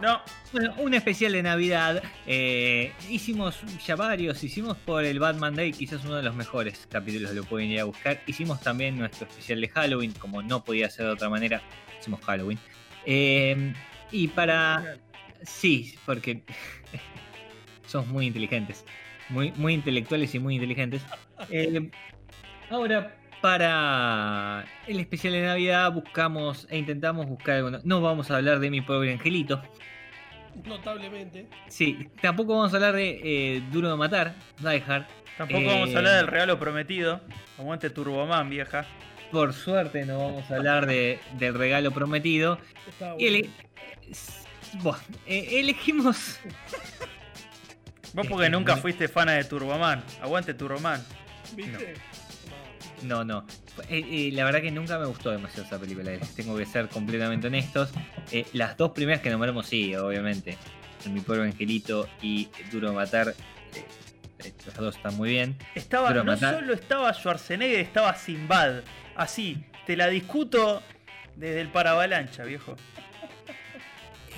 No. Bueno, un especial de Navidad. Eh, hicimos ya varios. Hicimos por el Batman Day, quizás uno de los mejores capítulos, lo pueden ir a buscar. Hicimos también nuestro especial de Halloween, como no podía ser de otra manera. Hicimos Halloween. Eh, y para. Sí, porque somos muy inteligentes. Muy, muy intelectuales y muy inteligentes. Eh, ahora, para el especial de Navidad, buscamos e intentamos buscar algo. No vamos a hablar de mi pobre angelito. Notablemente. Sí, tampoco vamos a hablar de eh, Duro de Matar, Die Hard. Tampoco Eh, vamos a hablar del regalo prometido. Aguante Turboman, vieja. Por suerte no vamos a hablar de, del regalo prometido. Ele- Buah, eh, elegimos. Vos porque Eh, nunca fuiste fana de Turboman. Aguante Turboman. ¿Viste? No, no. Eh, eh, la verdad que nunca me gustó demasiado esa película. les Tengo que ser completamente honestos. Eh, las dos primeras que nombramos, sí, obviamente. Mi pobre angelito y Duro de Matar. eh, eh, las dos están muy bien. Estaba, Duro no matar. solo estaba Schwarzenegger, estaba Sinbad. Así, te la discuto desde el paravalancha, viejo.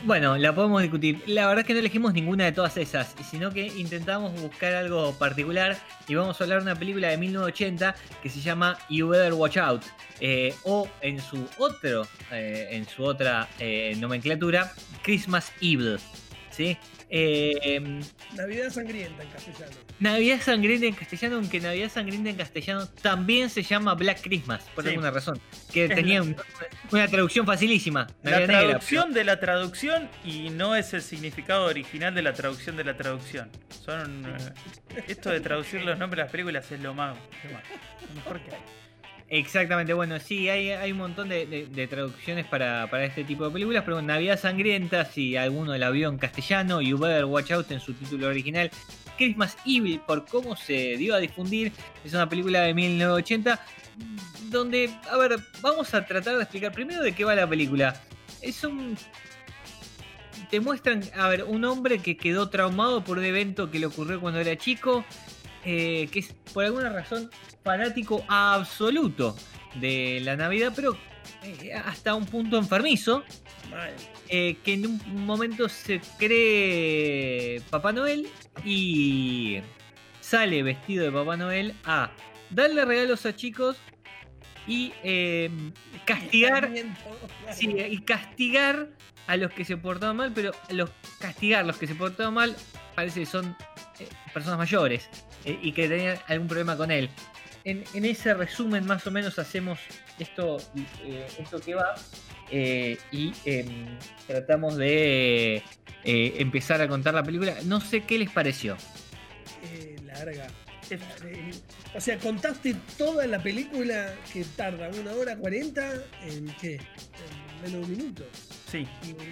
Bueno, la podemos discutir. La verdad es que no elegimos ninguna de todas esas, sino que intentamos buscar algo particular y vamos a hablar de una película de 1980 que se llama You Better Watch Out. eh, o en su otro, eh, en su otra eh, nomenclatura, Christmas Evil. ¿Sí? Eh, Navidad sangrienta en castellano. Navidad Sangrienta en castellano, aunque Navidad Sangrienta en castellano también se llama Black Christmas, por Sí. alguna razón. Que Es tenía la- un- una traducción facilísima. La Negra, traducción de la traducción y no es el significado original de la traducción de la traducción. Son eh, esto de traducir los nombres de las películas es lo más, lo más- lo mejor que hay. Exactamente, bueno, sí, hay, hay un montón de, traducciones para, para este tipo de películas, pero Navidad Sangrienta, si alguno la vio en castellano, You Better Watch Out en su título original, Christmas Evil, por cómo se dio a difundir, es una película de 1980, donde, a ver, vamos a tratar de explicar primero de qué va la película. Es un... Te muestran, a ver, un hombre que quedó traumado por un evento que le ocurrió cuando era chico, eh, que es por alguna razón fanático absoluto de la Navidad, pero eh, hasta un punto enfermizo, eh, que en un momento se cree Papá Noel y sale vestido de Papá Noel a darle regalos a chicos y eh, castigar Sí, y castigar a los que se portaban mal, pero los castigar a los que se portaban mal parece que son eh, personas mayores eh, y que tenían algún problema con él. En, ese resumen más o menos hacemos esto, eh, esto que va y em, tratamos de empezar a contar la película. No sé qué les pareció. Larga. O sea, contaste toda la película que tarda una hora cuarenta en qué? En menos de un minuto. Sí,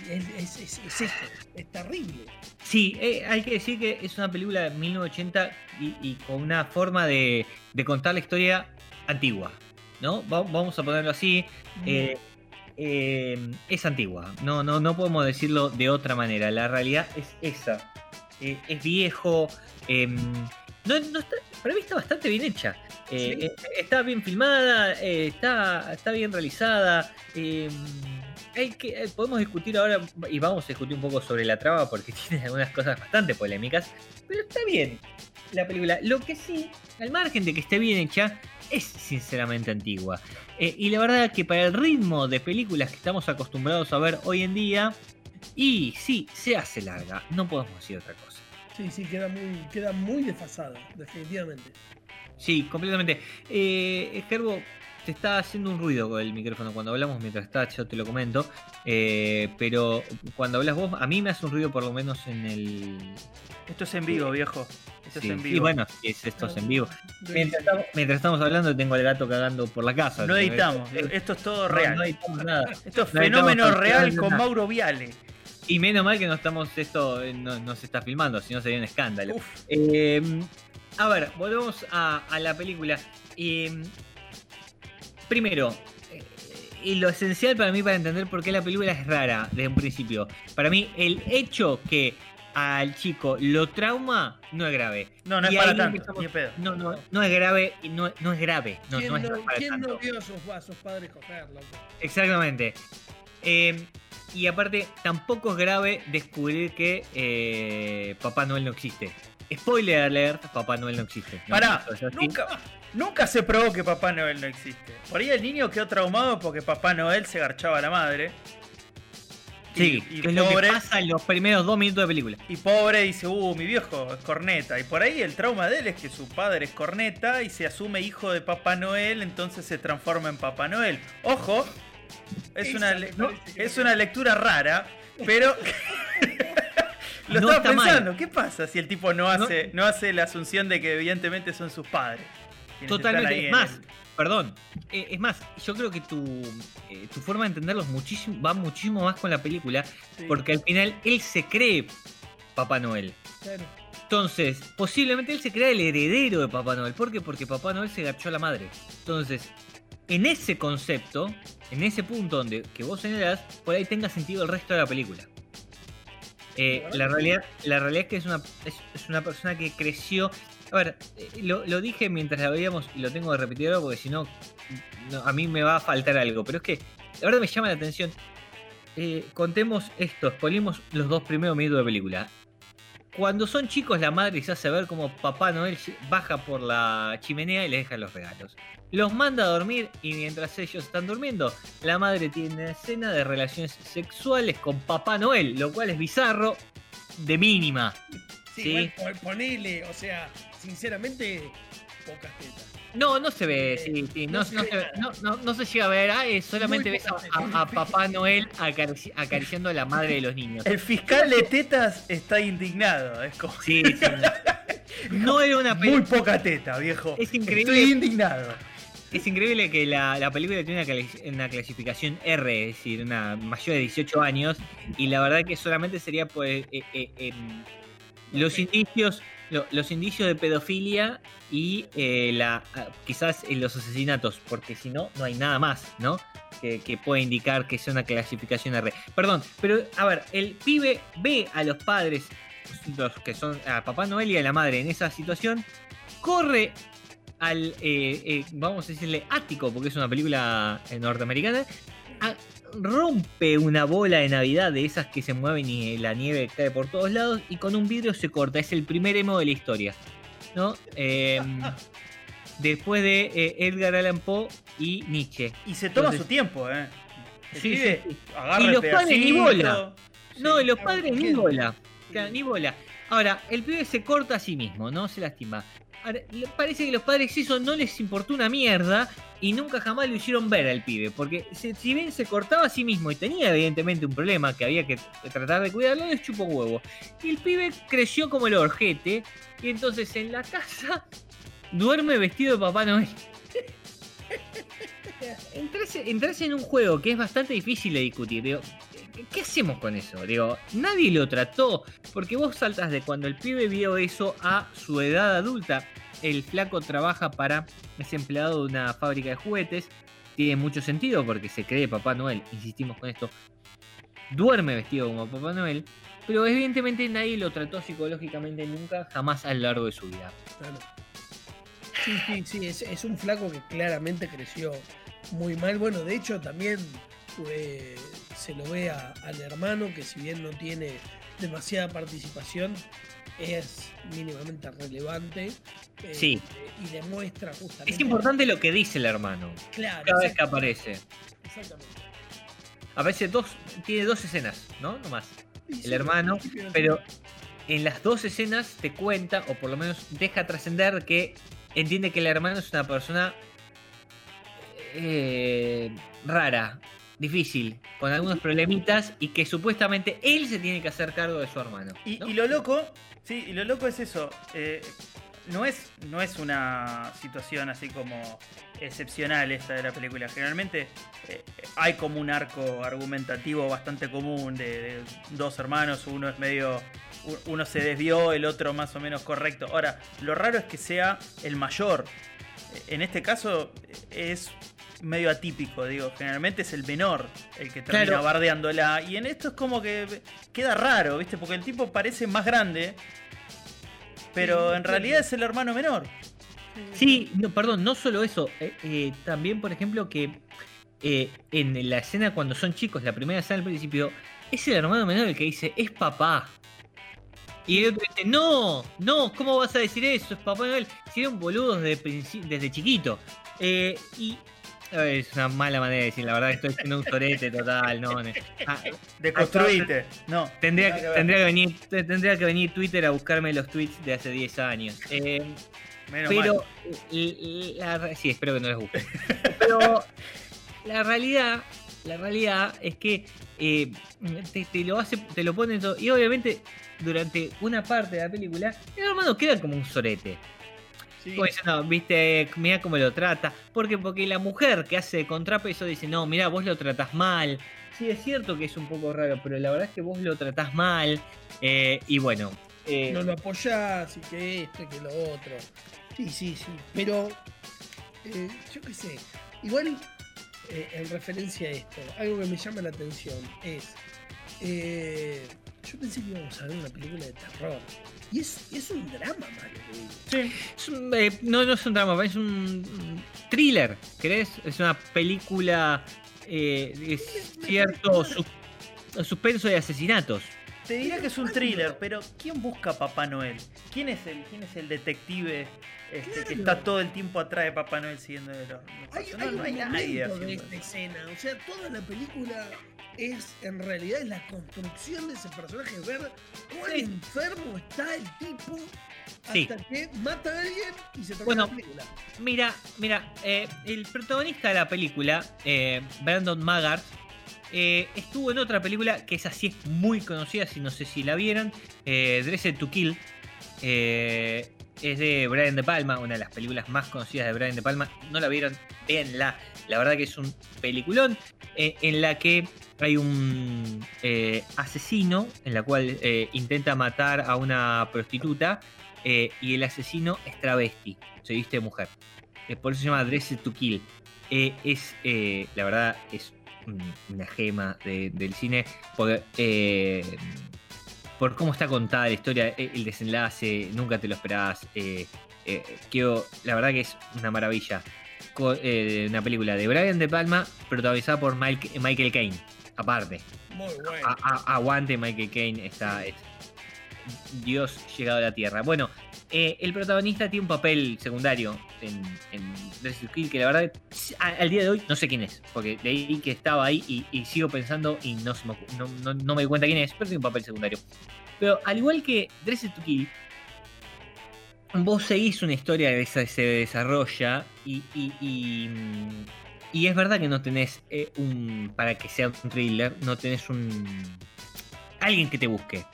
es, es, es, es esto, es terrible. Sí, eh, hay que decir que es una película de 1980 y, y con una forma de, de contar la historia antigua, ¿no? Va- vamos a ponerlo así. eh, eh, es antigua, no, no, no podemos decirlo de otra manera. La realidad es esa. Es viejo. em, no, no está, para mí está bastante bien hecha. Sí. está bien filmada, está, está bien realizada. Hay que, eh, podemos discutir ahora y vamos a discutir un poco sobre la trama porque tiene algunas cosas bastante polémicas, pero está bien la película. Lo que sí, al margen de que esté bien hecha, es sinceramente antigua. Eh, y la verdad que para el ritmo de películas que estamos acostumbrados a ver hoy en día, y sí, se hace larga, no podemos decir otra cosa. Sí, sí, queda muy, queda muy desfasada, definitivamente. Sí, completamente. Eh, Gerbo, te está haciendo un ruido con el micrófono cuando hablamos, mientras está, yo te lo comento. Eh, pero cuando hablas vos, a mí me hace un ruido por lo menos en el. Esto es en vivo, viejo. Esto Sí, es en vivo. bueno, sí, es esto es en vivo. Mientras estamos, mientras estamos hablando, tengo al gato cagando por la casa. no editamos. Eh, Esto es todo real. no editamos nada. Esto es no fenómeno real con nada. Mauro Viale. Y menos mal que no estamos, esto eh, no, no se está filmando, si no sería un escándalo. Eh, a ver, volvemos a, a la película. Eh, primero, eh, y lo esencial para mí para entender por qué la película es rara desde un principio. Para mí, el hecho que al chico lo trauma no es grave. No, no Y es para tanto. empezamos- Ni de pedo. No, no, no es grave, no, no es grave. No, ¿Quién, no es no, para quién no tanto. vio a sus, a sus padres coger, loco? Exactamente. Eh, y aparte, tampoco es grave descubrir que eh, Papá Noel no existe. Spoiler alert, Papá Noel no existe. ¿no? Pará, nunca, nunca se probó que Papá Noel no existe. Por ahí el niño quedó traumado porque Papá Noel se garchaba a la madre. Sí, y, y que es lo que pasa en los primeros dos minutos de película. y pobre dice, uh, mi viejo es corneta. Y por ahí el trauma de él es que su padre es corneta y se asume hijo de Papá Noel, entonces se transforma en Papá Noel. Ojo, es, una, no, es una lectura rara, pero... Lo No estaba mal. pensando, ¿qué pasa si el tipo no hace, no hace la asunción de que evidentemente son sus padres? Totalmente. Es más, el- perdón. eh, es más, yo creo que tu, eh, tu forma de entenderlos muchísimo, va muchísimo más con la película. Sí, Porque al final él se cree Papá Noel. claro. Entonces, posiblemente él se crea el heredero de Papá Noel. ¿Por qué? Porque Papá Noel se garchó a la madre. Entonces, en ese concepto, en ese punto donde que vos señalás, por ahí tenga sentido el resto de la película. Eh, la, realidad, la realidad es que es una, es, una persona que creció. A ver, eh, lo, lo dije mientras la veíamos y lo tengo que repetir ahora porque si no, a mí me va a faltar algo. Pero es que la verdad me llama la atención. Eh, contemos esto, spoilemos los dos primeros minutos de película. Cuando son chicos, la madre se hace ver como Papá Noel baja por la chimenea y les deja los regalos. Los manda a dormir y mientras ellos están durmiendo, la madre tiene una escena de relaciones sexuales con Papá Noel, lo cual es bizarro de mínima. Sí, Sí. igual pon- ponele, o sea, sinceramente, pocas tetas. No, no se ve, Eh, sí, sí, no, no no se ve se, ve- no, no- no se llega a ver, ah, eh, solamente Muy ves a, pocas a- a Papá Noel acarici- acariciando a la madre de los niños. El fiscal de tetas está indignado. Es como. Sí, sí. No era una Muy película. poca teta, viejo. Es increíble. Estoy indignado. Es increíble que la, la película tiene una, clasificación R, es decir, una mayor de 18 años, y la verdad que solamente sería por eh, eh, eh, em, los indicios lo- los indicios de pedofilia y eh, la ah, quizás eh, los asesinatos, porque si no, no hay nada más, ¿no? Que, que indicar que sea una clasificación R. Perdón, pero a ver, el pibe ve a los padres, los que son a Papá Noel y a la madre en esa situación, corre al, eh, eh, vamos a decirle, ático, porque es una película eh, norteamericana, a- rompe una bola de Navidad de esas que se mueven y la nieve cae por todos lados y con un vidrio se corta. Es el primer emo de la historia. ¿no? Eh, después de eh, Edgar Allan Poe y Nietzsche. Y se toma Entonces- su tiempo, ¿eh? Sí, sí, sí. Y los padres ni bola. No, y los padres ni bola. Claro, ni bola. Ahora, el pibe se corta a sí mismo, ¿no? Se lastima. Parece que los padres eso no les importó una mierda y nunca jamás lo hicieron ver al pibe. Porque si, bien se cortaba a sí mismo y tenía evidentemente un problema que había que tratar de cuidarlo, les chupó huevo. Y el pibe creció como el orjete y entonces en la casa duerme vestido de Papá Noel. Entras, entras en un juego que es bastante difícil de discutir. Digo, ¿qué- ¿qué hacemos con eso? Digo, nadie lo trató. Porque vos saltas de cuando el pibe vio eso a su edad adulta. El flaco trabaja para. es empleado de una fábrica de juguetes. Tiene mucho sentido porque se cree Papá Noel. Insistimos con esto. Duerme vestido como Papá Noel. Pero evidentemente nadie lo trató psicológicamente nunca, jamás a lo largo de su vida. Claro. Sí, sí, sí, es, es un flaco que claramente creció muy mal. Bueno, de hecho también eh, se lo ve a- al hermano que si bien no tiene demasiada participación, es mínimamente relevante. eh, Sí. Y demuestra justamente... Es importante lo que dice el hermano. Claro, Cada vez que aparece. exactamente. Aparece dos. Tiene dos escenas, ¿no? No más. Y sí, El hermano, no Pero en las dos escenas te cuenta, o por lo menos deja trascender que entiende que el hermano es una persona eh, rara, difícil, con algunos problemitas y que supuestamente él se tiene que hacer cargo de su hermano. Y, ¿no? y lo loco, sí, y lo loco es eso. eh, no, es, no es una situación así como excepcional esta de la película. Generalmente eh, hay como un arco argumentativo bastante común de, de dos hermanos, uno es medio. Uno se desvió, el otro más o menos correcto. Ahora, lo raro es que sea el mayor. En este caso es medio atípico, digo. Generalmente es el menor el que termina Claro. bardeándola. Y en esto es como que queda raro, ¿viste? Porque el tipo parece más grande. Pero Sí, en realidad es el hermano menor. Sí, no, perdón, no solo eso. eh, eh, también, por ejemplo, que eh, en la escena cuando son chicos, la primera escena al principio, es el hermano menor el que dice, es papá. Y el otro dice, no, no, ¿cómo vas a decir eso? Es Papá Noel. Hicieron boludos desde, desde chiquito. Eh, y es una mala manera de decir, la verdad estoy siendo un sorete total, no. Ah, Deconstruite. No. Tendría, que, tendría, que venir, tendría que venir Twitter a buscarme los tweets de hace 10 años. Eh, Menos pero, la sí, espero que no les guste. Pero la realidad, la realidad es que eh, te, te lo hace, te lo ponen todo. Y obviamente, durante una parte de la película, el hermano queda como un sorete. Sí. Como diciendo, viste, mira cómo lo trata. Porque, porque la mujer que hace contrapeso dice, no, mira, vos lo tratás mal. Sí, es cierto que es un poco raro, pero la verdad es que vos lo tratás mal. Eh, y bueno. eh, no lo apoyás y que esto y que lo otro. Sí, sí, sí. Pero, eh, yo qué sé. Igual, eh, en referencia a esto, algo que me llama la atención es. eh, yo pensé que íbamos a ver una película de terror. Y es, es un drama. Sí. Es un, eh, no, no es un drama, es un thriller, ¿crees? Es una película eh, de cierto sus- suspenso de asesinatos. Te diría que es un thriller, pero ¿quién busca a Papá Noel? ¿Quién es el, quién es el detective este, que está todo el tiempo atrás de Papá Noel siguiendo los, los Hay, hay No, un hay nadie de haciendo esta escena. O sea, toda la película es, en realidad, es la construcción de ese personaje. Ver cuán Sí. enfermo está el tipo Sí. hasta que mata a alguien y se termina Bueno, la película. Mira, mira, eh, el protagonista de la película, eh, Brandon Maggart, eh, estuvo en otra película que es así, es muy conocida, si no sé si la vieron, eh, Dressed to Kill. eh, es de Brian De Palma, una de las películas más conocidas de Brian De Palma. No la vieron, véanla. La verdad que es un peliculón eh, en la que hay un asesino en la cual intenta matar a una prostituta y el asesino es travesti, se viste de mujer. Por eso se llama Dressed to Kill. Es, la verdad, es una gema de- del cine. Por, eh, por cómo está contada la historia, eh, el desenlace, nunca te lo esperás. eh, eh, quedó- la verdad que es una maravilla. Co- una película de Brian De Palma, protagonizada por Mike- Michael Caine. Aparte, Muy bueno. a- a- aguante Michael Caine, está es Dios llegado a la Tierra. Bueno, eh, el protagonista tiene un papel secundario en, en to Kill que la verdad al día de hoy no sé quién es, porque leí que estaba ahí y, sigo pensando y no, se me no, me di cuenta quién es, pero tiene un papel secundario. Pero al igual que Dressed to Kill, vos seguís una historia que se, desarrolla y es verdad que no tenés eh, un. Para que sea un thriller, no tenés un. Alguien que te busque.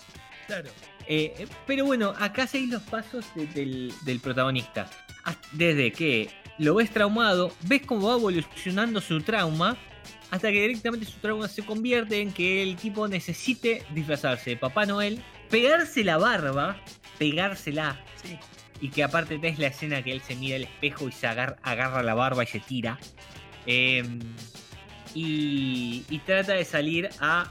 Claro. Eh, pero bueno, acá seguís los pasos de- del, del protagonista. Haz- Desde que lo ves traumado, ves cómo va evolucionando su trauma, hasta que directamente su trauma se convierte en que el tipo necesite disfrazarse de Papá Noel, pegarse la barba, pegársela, Sí. y que aparte tenés la escena que él se mira al espejo y se agar- agarra la barba y se tira. Eh, y, y trata de salir a,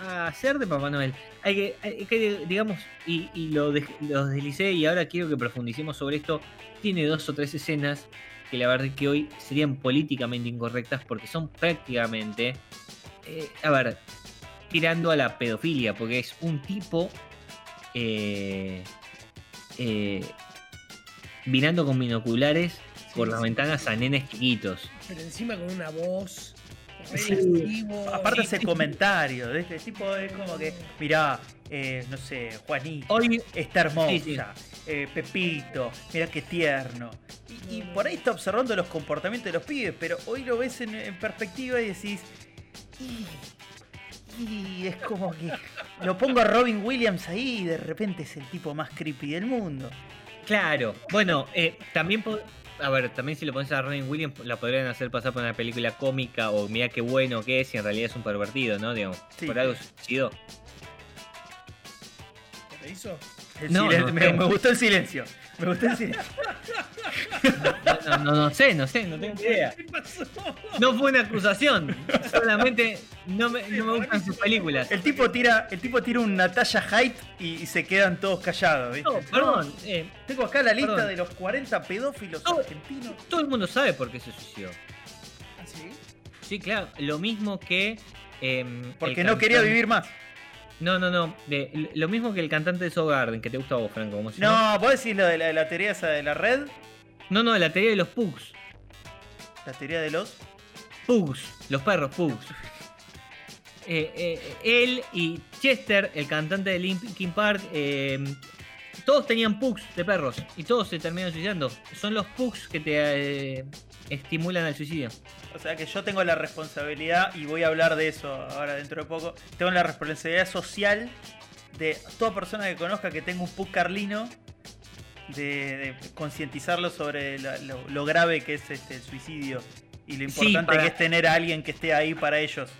a, a hacer de Papá Noel. Hay que, hay que, digamos, y, y lo, de- lo deslicé y ahora quiero que profundicemos sobre esto. Tiene dos o tres escenas que la verdad que hoy serían políticamente incorrectas porque son prácticamente, eh, a ver, tirando a la pedofilia, porque es un tipo eh, eh, mirando con binoculares por las sí. ventanas a nenes chiquitos. Pero encima con una voz Sí. Aparte ese comentario, de este tipo es como que, mirá, eh, no sé, Juanito, Hoy, está hermosa, Sí, sí. eh, Pepito, mirá qué tierno. Y, y por ahí está observando los comportamientos de los pibes, pero hoy lo ves en, en perspectiva y decís, y, y es como que lo pongo a Robin Williams ahí y de repente es el tipo más creepy del mundo. claro. Bueno, eh, también. A ver, también si lo pones a Robin Williams, la podrían hacer pasar por una película cómica o mira qué bueno que es y en realidad es un pervertido, ¿no? Digamos, Sí. por algo suicidó. ¿Lo hizo? El No, me, me gustó el silencio. Me gustó el silencio. No, no, no sé, no sé, no tengo idea. ¿Qué pasó? No fue una acusación, solamente no me, no me gustan sus películas. El tipo tira, el tipo tira un Natalia Height y, y se quedan todos callados, ¿viste? No, perdón, eh, Tengo acá la lista Perdón. de los 40 pedófilos No. argentinos. todo el mundo sabe por qué se suicidó. ¿Así? Sí, claro, lo mismo que. em, Porque no quería vivir más. No, no, no. de- lo mismo que el cantante de Soul Garden, que te gusta a vos, Franco. ¿cómo se llama? No, vos decís lo de la, la teoría esa de la red, No, no, la teoría de los Pugs. la teoría de los. Pugs, los perros Pugs. Eh, eh, él y Chester, el cantante de Linkin Park, eh, todos tenían Pugs de perros y todos se terminan suicidando. Son los Pugs que te eh, estimulan al suicidio. O sea que yo tengo la responsabilidad, y voy a hablar de eso ahora dentro de poco. Tengo la responsabilidad social de toda persona que conozca que tenga un pug carlino, de, de concientizarlo sobre lo, lo grave que es este, el suicidio y lo Sí, importante para- que es tener a alguien que esté ahí para ellos.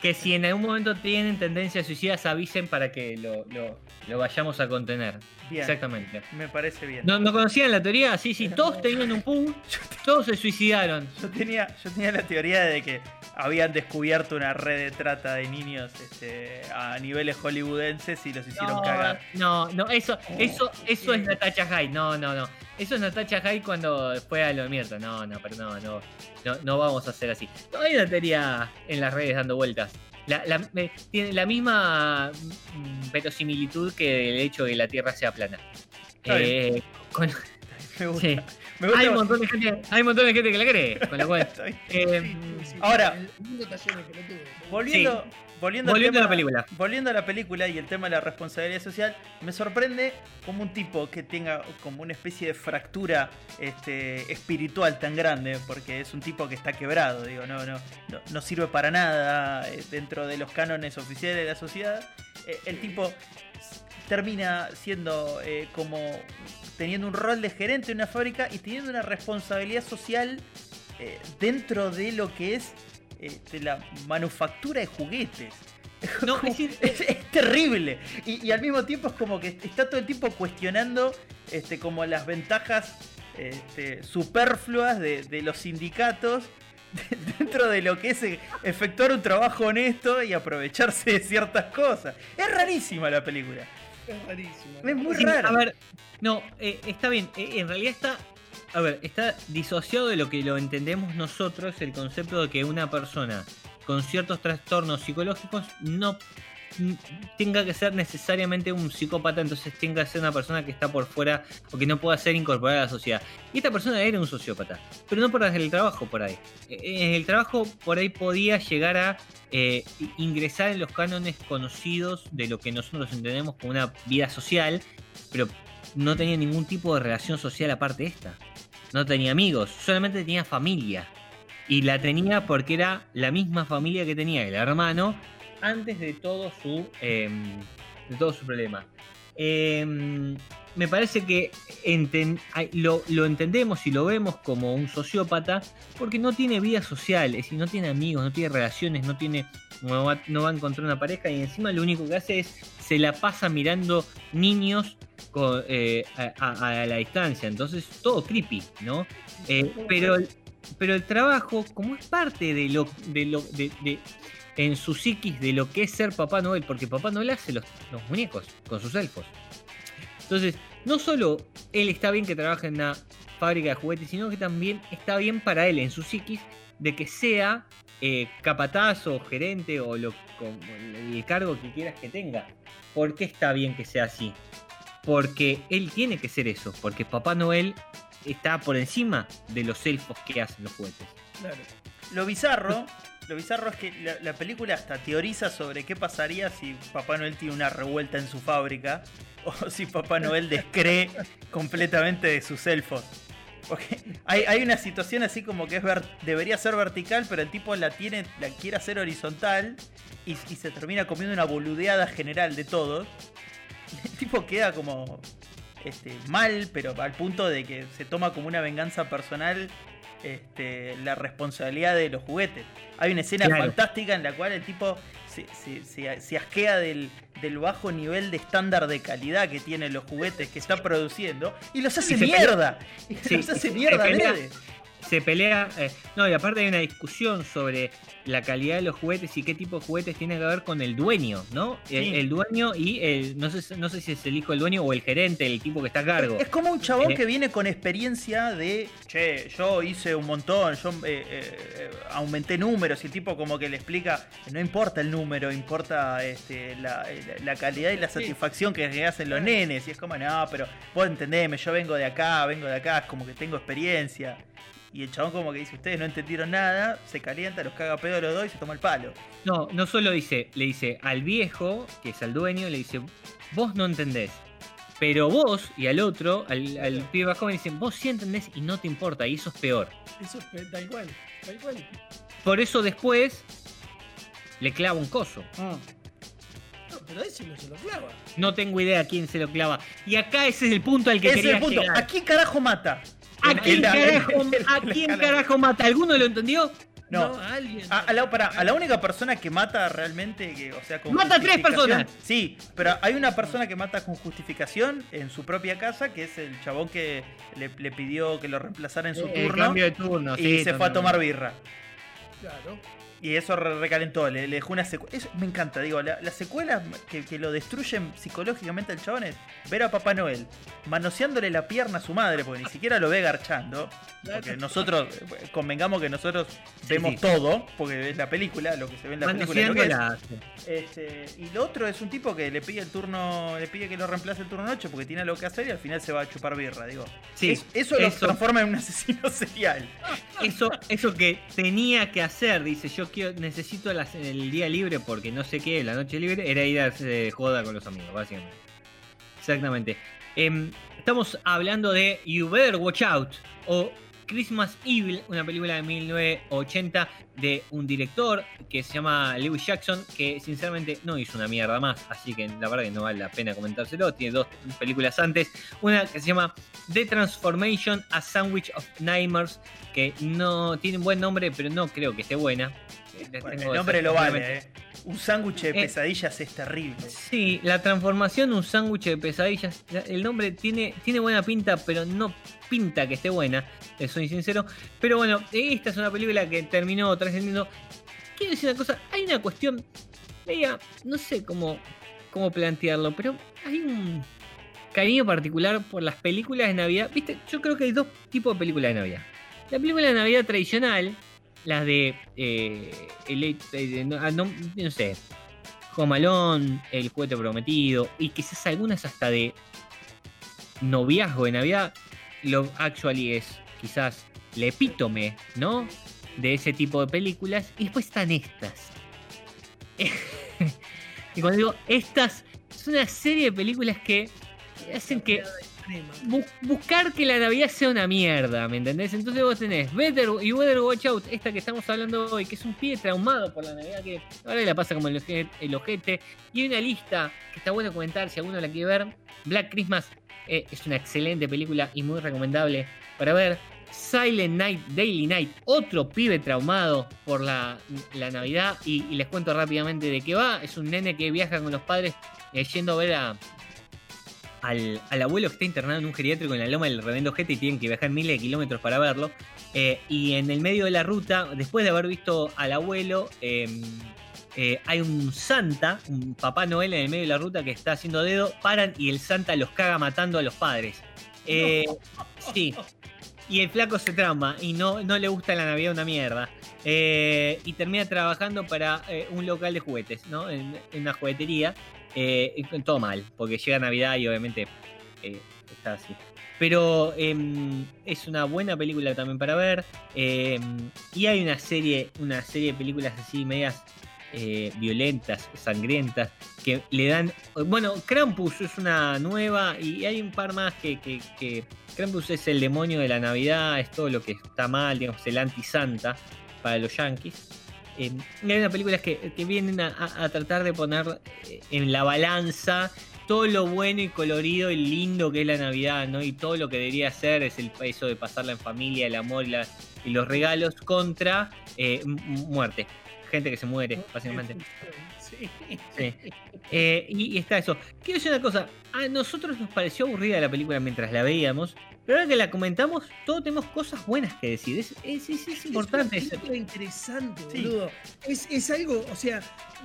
Que si en algún momento tienen tendencia a suicidas, avisen para que lo, lo- lo vayamos a contener. Bien, Exactamente. me parece bien. ¿No, ¿No conocían la teoría? Sí, sí, todos tenían un Pug, todos se suicidaron. Yo tenía, yo tenía la teoría de que habían descubierto una red de trata de niños este, a niveles hollywoodenses y los hicieron No, cagar. no, no, eso, eso, eso es. Natacha Hyde. No, no, no. Eso es Natacha Hyde cuando fue a lo de mierda. No, no, pero no, no, no, no vamos a hacer así. No hay una teoría en las redes dando vueltas. La, la- me- tiene la misma mm, verosimilitud que el hecho de que la Tierra sea plana. Eh, con- Me gusta. sí. Me gusta Hay un montón de gente, hay un montón de gente que la cree, con lo cual. Eh, Sí, Ahora- El de. Volviendo, a la película. Volviendo a la película y el tema de la responsabilidad social, me sorprende como un tipo que tenga como una especie de fractura este, espiritual tan grande, porque es un tipo que está quebrado, digo, no, no, no, no sirve para nada eh, dentro de los cánones oficiales de la sociedad. Eh, el tipo termina siendo eh, como teniendo un rol de gerente en una fábrica y teniendo una responsabilidad social eh, dentro de lo que es este, la manufactura de juguetes. No, es decir, es, es terrible. Y, y al mismo tiempo es como que está todo el tiempo cuestionando este, como las ventajas este, superfluas de, de los sindicatos dentro de lo que es efectuar un trabajo honesto y aprovecharse de ciertas cosas. Es rarísima la película. Es rarísimo. Es muy Sí, raro. A ver, no, eh, está bien. eh, en realidad está. A ver, está disociado de lo que lo entendemos nosotros, el concepto de que una persona con ciertos trastornos psicológicos no tenga que ser necesariamente un psicópata, entonces tenga que ser una persona que está por fuera o que no pueda ser incorporada a la sociedad. Y esta persona era un sociópata, pero no por el trabajo por ahí. Eh, En el trabajo por ahí podía llegar a eh, ingresar en los cánones conocidos de lo que nosotros entendemos como una vida social, pero no tenía ningún tipo de relación social aparte de esta. No tenía amigos, solamente tenía familia. Y la tenía porque era la misma familia que tenía el hermano antes de todo su, em, de todo su problema. Em, me parece que lo, lo entendemos y lo vemos como un sociópata porque no tiene vida social, es decir, no tiene amigos, no tiene relaciones, no tiene no va, no va a encontrar una pareja y encima lo único que hace es se la pasa mirando niños co- eh, a, la distancia, entonces todo creepy, ¿no? Eh, pero, el- pero el trabajo, como es parte de lo, de lo de, de- en su psiquis de lo que es ser Papá Noel, porque Papá Noel hace los, los muñecos con sus elfos. Entonces, no solo él está bien que trabaje en una fábrica de juguetes, sino que también está bien para él en su psiquis de que sea eh, capataz o gerente o lo, el cargo que quieras que tenga. ¿Por qué está bien que sea así? Porque él tiene que ser eso, porque Papá Noel está por encima de los elfos que hacen los juguetes. Claro. Lo bizarro, lo bizarro es que la película hasta teoriza sobre qué pasaría si Papá Noel tiene una revuelta en su fábrica o si Papá Noel descree completamente de sus elfos. Porque hay, hay una situación así como que es debería ser vertical, pero el tipo la tiene, la quiere hacer horizontal y, y se termina comiendo una boludeada general de todos. El tipo queda como este, mal, pero al punto de que se toma como una venganza personal este, la responsabilidad de los juguetes. Hay una escena Claro. fantástica en la cual el tipo se, se- se- se asquea del, del bajo nivel de estándar de calidad que tienen los juguetes que está produciendo y los hace mierda. Y Sí, los hace se mierda, pelea-. Se pelea. eh, no, y aparte hay una discusión sobre la calidad de los juguetes y qué tipo de juguetes tiene que ver con el dueño, ¿no? El, Sí. el dueño y el. No sé, no sé si es el hijo del dueño o el gerente, el tipo que está a cargo. Es como un chabón Eh. que viene con experiencia de, che, yo hice un montón, yo eh, eh, aumenté números y el tipo como que le explica, no importa el número, importa este, la, calidad y la satisfacción que hacen los nenes. Y es como, no, pero vos entendeme, yo vengo de acá, vengo de acá, es como que tengo experiencia. Y el chabón como que dice, ustedes no entendieron nada, se calienta, los caga a pedo a los dos y se toma el palo. No, no solo dice, le dice al viejo, que es al dueño, le dice, vos no entendés. Pero vos y al otro, al, al pibe más joven, dicen, vos sí entendés y no te importa, y eso es peor. Eso es pe- tal cual, tal cual. Por eso después le clava un coso. No, pero ese no se lo clava. No tengo idea a quién se lo clava. Y acá ese es el punto al que Ese es quería el punto. llegar. ¿A quién carajo mata? ¿A quién carajo, a quién mata? ¿Alguno lo entendió? No. a alguien. A, a la, pará, a la única persona que mata realmente, que, o sea, con Mata a tres personas. Sí, pero hay una persona que mata con justificación en su propia casa, que es el chabón que le, le pidió que lo reemplazara en su El turno cambio de turno, y sí, se fue a tomar birra. Claro. Y eso re- recalentó, le, le dejó una secuela. Me encanta, digo, la, la secuela que, que lo destruyen psicológicamente al chabón es ver a Papá Noel manoseándole la pierna a su madre, porque ni siquiera lo ve garchando. Porque nosotros, convengamos que nosotros vemos sí. todo, porque es la película, lo que se ve en la película. es lo que es. Este, y lo otro es un tipo que le pide el turno, le pide que lo reemplace el turno noche porque tiene algo que hacer y al final se va a chupar birra, digo. Sí, Es- eso, lo eso. transforma en un asesino serial. Eso, eso que tenía que hacer, dice, yo quiero, necesito el día libre porque no sé qué, la noche libre, era ir a eh, joda con los amigos, básicamente. Exactamente. Em, estamos hablando de You Better Watch Out o Christmas Evil, una película de 1980 de un director que se llama Lewis Jackson, que sinceramente no hizo una mierda más, así que la verdad que no vale la pena comentárselo. Tiene dos películas antes, una que se llama The Transformation, A Sandwich of Nightmares, que no tiene un buen nombre, pero no creo que esté buena. Eh, Bueno, el nombre lo vale, eh. Un sándwich de Eh. pesadillas es terrible. Sí, la transformación, un sándwich de pesadillas. la- El nombre tiene, tiene buena pinta, pero no pinta que esté buena, soy sincero. Pero bueno, esta es una película que terminó trascendiendo. Quiero decir una cosa, hay una cuestión, media, no sé cómo, cómo plantearlo, pero hay un cariño particular por las películas de Navidad. Viste, yo creo que hay dos tipos de películas de Navidad. La película de Navidad tradicional, las de, eh, no, ah, no- no sé, Home Alone, El juguete prometido y quizás algunas hasta de noviazgo de Navidad. Love Actually es quizás el epítome, ¿no? De ese tipo de películas. Y después están estas. y cuando digo estas, es una serie de películas que hacen que Buscar que la Navidad sea una mierda, ¿me entendés? Entonces vos tenés Better y Better Watch Out, esta que estamos hablando hoy, que es un pie traumado por la Navidad, que ahora la pasa como el, oje- el ojete. Y hay una lista que está bueno comentar si alguno la quiere ver. Black Christmas eh, es una excelente película y muy recomendable para ver. Silent Night, Daily Night, otro pibe traumado por la, la Navidad. Y, y les cuento rápidamente de qué va. Es un nene que viaja con los padres eh, yendo a ver a, al, al abuelo que está internado en un geriátrico en la loma del Revendo Ojete y tienen que viajar miles de kilómetros para verlo. Eh, y en el medio de la ruta, después de haber visto al abuelo, eh, eh, hay un Santa, un Papá Noel en el medio de la ruta que está haciendo dedo, paran y el Santa los caga matando a los padres. Eh, Sí. Y el flaco se trauma y no, no le gusta la Navidad una mierda. Y termina trabajando para un local de juguetes, ¿no? En, en una juguetería. Eh, todo mal, porque llega Navidad y obviamente eh, está así. Pero em, es una buena película también para ver. em, y hay una serie, una serie de películas así medias eh, violentas, sangrientas, que le dan. Bueno, Krampus es una nueva y hay un par más que, que Krampus es el demonio de la Navidad, es todo lo que está mal, digamos, el anti-santa para los yankees. Eh, hay unas películas que, que vienen a, tratar de poner eh, en la balanza todo lo bueno y colorido y lindo que es la Navidad, ¿no? Y todo lo que debería ser es el eso de pasarla en familia, el amor y, la- y los regalos contra eh, muerte. Gente que se muere, básicamente. Sí. Sí. Eh, y, y está eso. Quiero decir una cosa. A nosotros nos pareció aburrida la película mientras la veíamos. Pero ahora que la comentamos, todos tenemos cosas buenas que decir. Es, es, es- es importante Es eso. interesante, boludo. Es, es algo, o sea,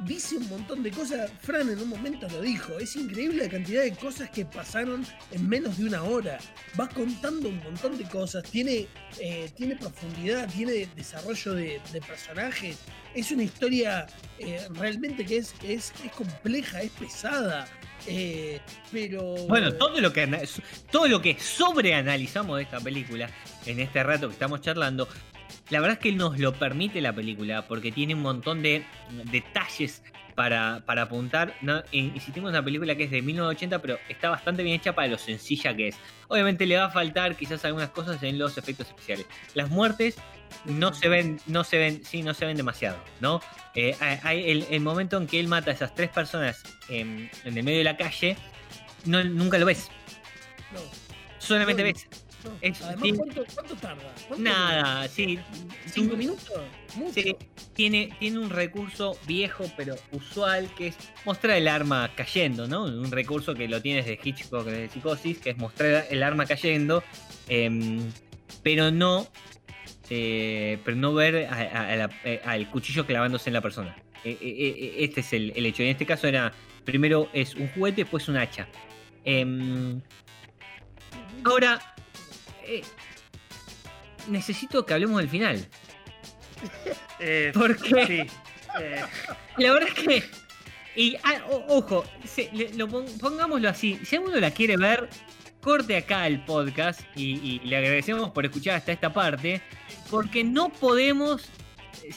dice un montón de cosas. Fran en un momento lo dijo. Es increíble la cantidad de cosas que pasaron en menos de una hora. Va contando un montón de cosas. Tiene, eh, tiene profundidad, tiene desarrollo de, de personajes. Es una historia eh, realmente que es, es, es compleja, es pesada. Eh, pero. Bueno, todo lo que todo lo que sobreanalizamos de esta película en este rato que estamos charlando, la verdad es que nos lo permite la película porque tiene un montón de detalles para, para apuntar. ¿no? Si tengo una película que es de 1980, pero está bastante bien hecha para lo sencilla que es. Obviamente le va a faltar quizás algunas cosas en los efectos especiales. Las muertes no se ven, no se ven, sí, no se ven demasiado, ¿no? Eh, hay- hay el, el momento en que él mata a esas tres personas en, en el medio de la calle, no, nunca lo ves. No, Solamente No, ves Es- Además, ¿cuánto, cuánto tarda? ¿Cuánto nada, sí. ¿Cinco minutos? Mucho. Sí, tiene, tiene un recurso viejo pero usual que es mostrar el arma cayendo, ¿no? Un recurso que lo tienes de Hitchcock de Psicosis, que es mostrar el arma cayendo, em, pero no eh, pero no ver a- a- a la- eh, al cuchillo clavándose en la persona. Eh, eh, eh, Este es el, el hecho. En este caso era, primero es un juguete, después un hacha. Em, ahora, eh, necesito que hablemos del final. Eh, ¿Por qué? Sí. Eh, La verdad es que. Y ah, o- ojo, se- le- lo pon- pongámoslo así. Si alguno la quiere ver, corte acá el podcast y, y le agradecemos por escuchar hasta esta parte. Porque no podemos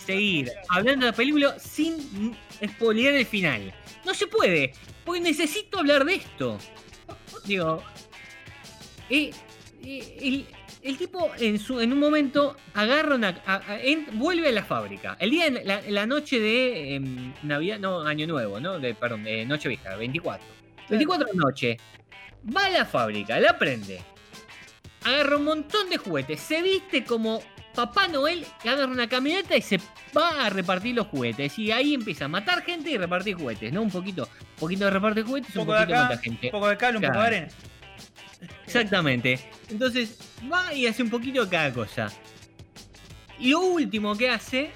seguir hablando de la película sin spoilear el final. No se puede, porque necesito hablar de esto. Digo. eh, el, el tipo en, su, en un momento agarra una. a- a- en- vuelve a la fábrica. El día, la, la noche de em, Navidad, no, Año Nuevo, ¿no? De, perdón, de Nochevieja, 24. 24 de noche. Va a la fábrica, la prende. Agarra un montón de juguetes. Se viste como Papá Noel, agarra una camioneta y se va a repartir los juguetes. Y ahí empieza a matar gente y repartir juguetes, ¿no? Un poquito, un poquito de repartir juguetes, un un poco de poquito de acá, gente. un poco de cal, un poco de arena. Exactamente. Entonces va y hace un poquito de cada cosa. Y lo último que hace,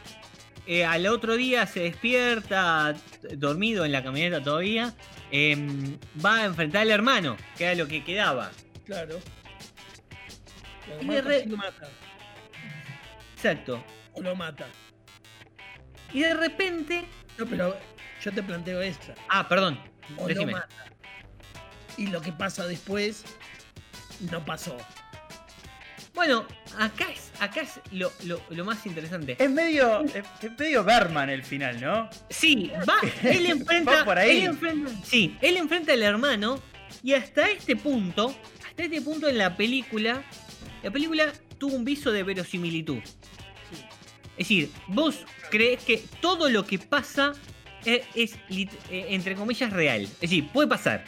eh, al otro día se despierta, t- dormido en la camioneta todavía, em, va a enfrentar al hermano, que era lo que quedaba. Claro. Y mata, re- sí lo mata. Exacto. O lo mata. Y de repente... No, pero yo te planteo esta. Ah, perdón. O lo mata. Y lo que pasa después no pasó. Bueno, acá es, acá es lo, lo- lo más interesante. Es medio, es, es medio Berman el final, ¿no? Sí, va, él enfrenta, Va por ahí. él enfrenta- sí, él enfrenta al hermano y hasta este punto, hasta este punto en la película, la película tuvo un viso de verosimilitud. Es decir, vos crees que todo lo que pasa es, es eh, entre comillas real. Es decir, puede pasar.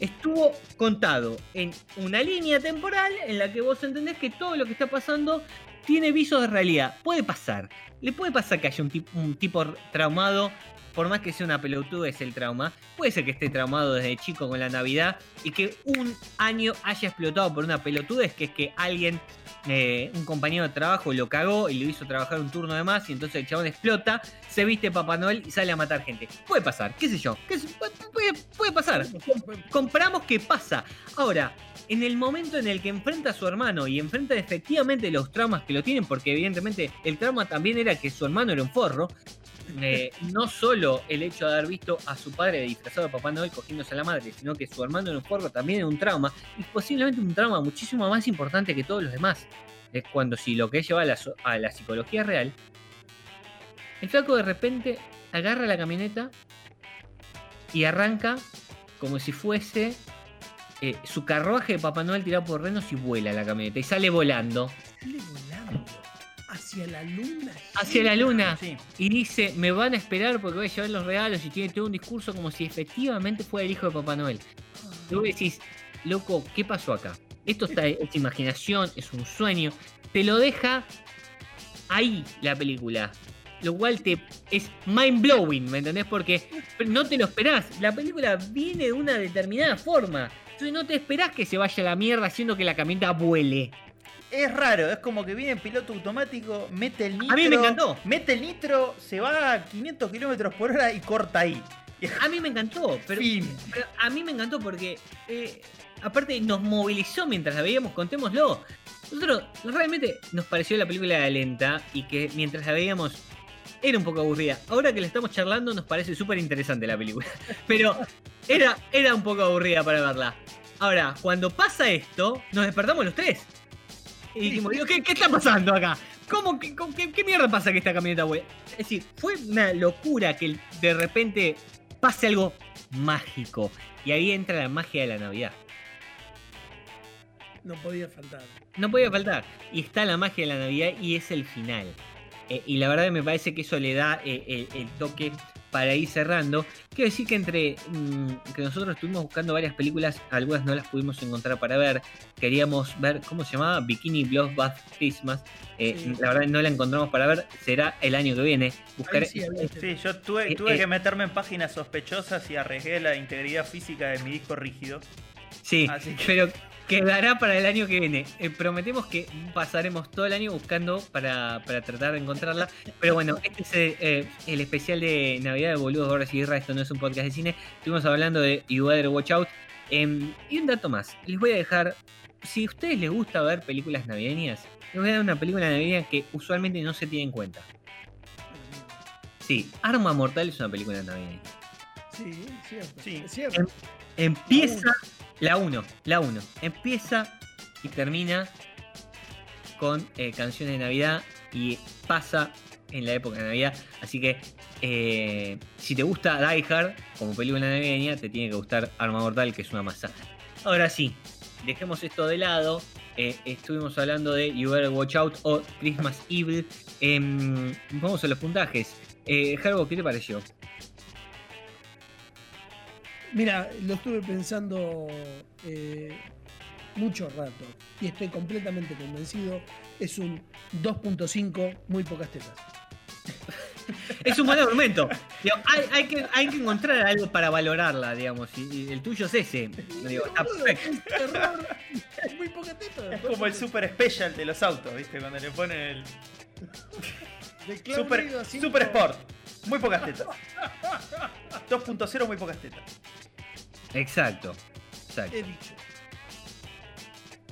Estuvo contado en una línea temporal en la que vos entendés que todo lo que está pasando tiene visos de realidad. Puede pasar. Le puede pasar que haya un, un tipo traumado, por más que sea una pelotudez el trauma. Puede ser que esté traumado desde chico con la Navidad y que un año haya explotado por una pelotudez, que es que alguien, eh, un compañero de trabajo, lo cagó y le hizo trabajar un turno de más y entonces el chabón explota, se viste Papá Noel y sale a matar gente. Puede pasar, qué sé yo. puede, puede pasar compramos que pasa. Ahora, en el momento en el que enfrenta a su hermano y enfrenta efectivamente los traumas que lo tienen, porque evidentemente el trauma también era que su hermano era un forro, eh, no solo el hecho de haber visto a su padre disfrazado de Papá Noel cogiéndose a la madre, sino que su hermano en un forro también es un trauma, y posiblemente un trauma muchísimo más importante que todos los demás. Es cuando si lo que lleva a la, a la psicología real, el flaco de repente agarra la camioneta y arranca como si fuese eh, su carruaje de Papá Noel tirado por renos y vuela la camioneta y sale volando Sale volando hacia la luna. hacia la luna Sí. y dice, me van a esperar porque voy a llevar los regalos y tiene todo un discurso como si efectivamente fuera el hijo de Papá Noel. Y vos decís, loco, ¿qué pasó acá? Esto está, es imaginación, es un sueño. Te lo deja ahí la película. Lo cual te es mind blowing, ¿me entendés? Porque no te lo esperás. La película viene de una determinada forma. Entonces no te esperás que se vaya a la mierda haciendo que la camioneta vuele. Es raro, es como que viene en piloto automático, mete el nitro. A mí me encantó. Mete el nitro, se va a 500 kilómetros por hora y corta ahí. A mí me encantó, pero a mí me encantó porque eh, aparte nos movilizó mientras la veíamos, contémoslo. Nosotros realmente nos pareció la película lenta y que mientras la veíamos era un poco aburrida. Ahora que la estamos charlando nos parece súper interesante la película. Pero era, era un poco aburrida para verla. Ahora, cuando pasa esto, nos despertamos los tres. Y dijimos, digo, ¿qué, qué está pasando acá? ¿Cómo, qué, qué mierda pasa que esta camioneta vuela? Es decir, fue una locura que de repente pase algo mágico. Y ahí entra la magia de la Navidad. No podía faltar. No podía faltar. Y está la magia de la Navidad y es el final. Eh, y la verdad me parece que eso le da eh, el, el toque para ir cerrando. Quiero decir que entre mm, que nosotros estuvimos buscando varias películas, algunas no las pudimos encontrar para ver. Queríamos ver, ¿cómo se llamaba? Bikini Bloodbath Christmas. Eh, Sí. La verdad no la encontramos para ver. Será el año que viene. Buscaré. Sí yo tuve, Eh, tuve eh. que meterme en páginas sospechosas y arriesgué la integridad física de mi disco rígido. Sí, Así que- pero quedará para el año que viene. Eh, prometemos que pasaremos todo el año buscando para, para tratar de encontrarla. Pero bueno, este es eh, eh, el especial de Navidad de Boludos, Gordas y Guerra. Esto no es un podcast de cine. Estuvimos hablando de You Better Watch Out. Em, y un dato más. Les voy a dejar. Si a ustedes les gusta ver películas navideñas, les voy a dar una película navideña que usualmente no se tiene en cuenta. Sí, Arma Mortal es una película navideña. Sí, cierto. Sí. Es cierto. Em- Empieza la 1, la 1. Empieza y termina con eh, canciones de Navidad y pasa en la época de Navidad. Así que eh, si te gusta Die Hard como película navideña, te tiene que gustar Arma Mortal, que es una masa. Ahora sí, dejemos esto de lado. Eh, estuvimos hablando de You Better Watch Out o Christmas Evil. Em, vamos a los puntajes. Jarbo, ¿qué te pareció? Mira, lo estuve pensando eh, mucho rato y estoy completamente convencido. Es un 2.5, muy pocas tetas. Es un buen argumento. Digo, hay, hay que, hay que encontrar algo para valorarla, digamos. Y, y el tuyo es ese. Digo, está perfecto. es terror. Es muy poca teta. Es como el super special de los autos, ¿viste? Cuando le ponen el super sport. Muy pocas tetas. 2.0 muy pocas tetas. Exacto. Exacto. He dicho.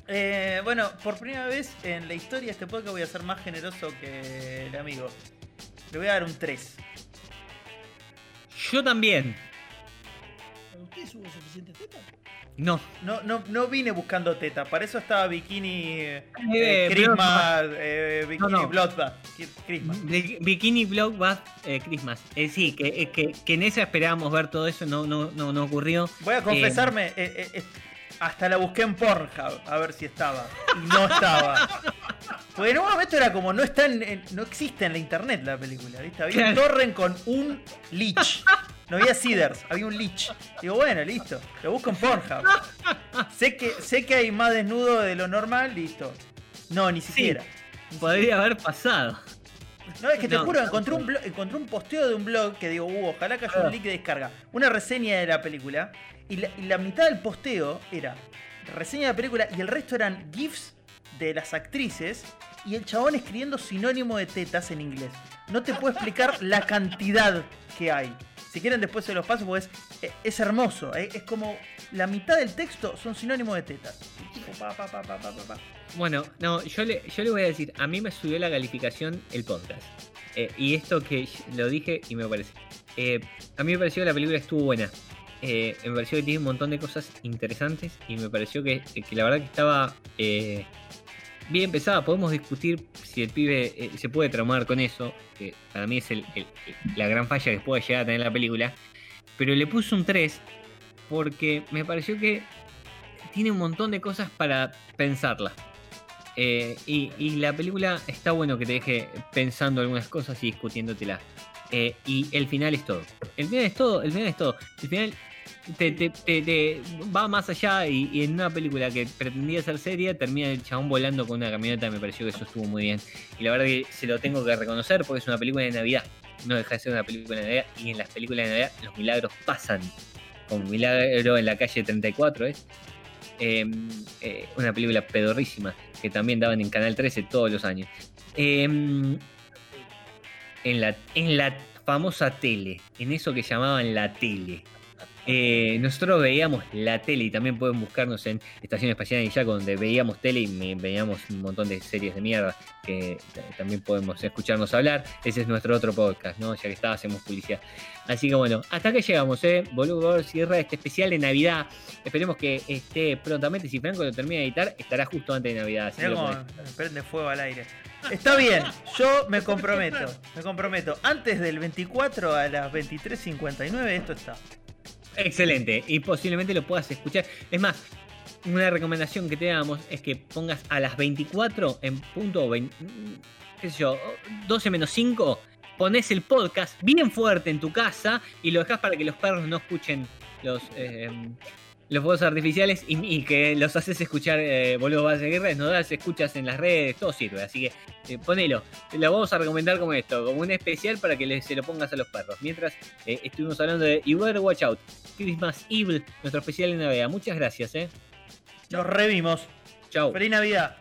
Eh, bueno, por primera vez en la historia de este podcast voy a ser más generoso que el amigo. Le voy a dar un 3. Yo también. ¿Para ustedes hubo suficiente teta? No. No, no, no vine buscando teta, para eso estaba Bikini eh, Eh, Christmas, eh, Bikini No, no. Bloodbath Christmas. Bi- Bikini eh, Christmas. Sí, que, que, que en esa esperábamos ver todo eso, no, no, no, no ocurrió. Voy a confesarme, hasta la busqué en Pornhub a ver si estaba. Y no estaba. Porque en un momento era como, no está en- en- no existe en la internet la película, ¿viste? Había un torrent con un leech. No había Seeders, había un leech. Digo, bueno, listo. Lo busco en Pornhub. Sé que, sé que hay más desnudo de lo normal, listo. No, ni siquiera. Podría haber pasado. No, es que te No. juro, encontré un, encontré un posteo de un blog que digo, uh, ojalá que haya Ah. un link de descarga. Una reseña de la película. Y la, y la mitad del posteo era reseña de la película y el resto eran GIFs de las actrices y el chabón escribiendo sinónimo de tetas en inglés. No te puedo explicar la cantidad que hay. Si quieren después se los paso, pues es, hermoso. ¿eh? Es como la mitad del texto son sinónimos de tetas. Bueno, no, yo le, yo le voy a decir, a mí me subió la calificación el podcast. Eh, y esto que lo dije y me parece. A mí me pareció que la película estuvo buena. Me pareció que tiene un montón de cosas interesantes y me pareció que, que la verdad que estaba bien empezada. Podemos discutir si el pibe eh, se puede traumar con eso, que para mí es el- la gran falla que puede llegar a tener la película. Pero le puse un 3 porque me pareció que tiene un montón de cosas para pensarla. Eh, y, y la película está bueno que te deje pensando algunas cosas y discutiéndotelas. Eh, y el final es todo. El final es todo, el final es todo. El final te, te- va más allá y, en una película que pretendía ser seria termina el chabón volando con una camioneta. Me pareció que eso estuvo muy bien. Y la verdad que se lo tengo que reconocer porque es una película de Navidad. No deja de ser una película de Navidad. Y en las películas de Navidad los milagros pasan. Como Milagro en la calle 34 es. Eh, eh, una película pedorrísima que también daban en Canal 13 todos los años. Eh, en, la, en la famosa tele, en eso que llamaban la tele. Eh, nosotros veíamos la tele y también pueden buscarnos en Estación Espacial en Yaco, donde veíamos tele y veíamos un montón de series de mierda que también podemos escucharnos hablar. Ese es nuestro otro podcast, ¿no? Ya que está, hacemos publicidad. Así que bueno, hasta que llegamos, ¿eh? Boludo cierra este especial de Navidad. Esperemos que esté prontamente. Si Franco lo termina de editar, estará justo antes de Navidad. así lo prende fuego al aire. Está bien, yo me comprometo, me comprometo. Antes del 24 a las 23.59 esto está. Excelente. Y posiblemente lo puedas escuchar. Es más, una recomendación que te damos es que pongas a las 24 en punto, vein- qué sé yo, 12 menos 5, pones el podcast bien fuerte en tu casa y lo dejas para que los perros no escuchen los, eh, los fuegos artificiales y, y que los haces escuchar, eh, boludo, vas a seguir, nos das escuchas en las redes, todo sirve. Así que eh, ponelo. Lo vamos a recomendar como esto, como un especial para que le- se lo pongas a los perros. Mientras eh, estuvimos hablando de You Better Watch Out, Christmas Evil, nuestro especial de Navidad. Muchas gracias, eh. Nos revimos. Chau. Feliz Navidad.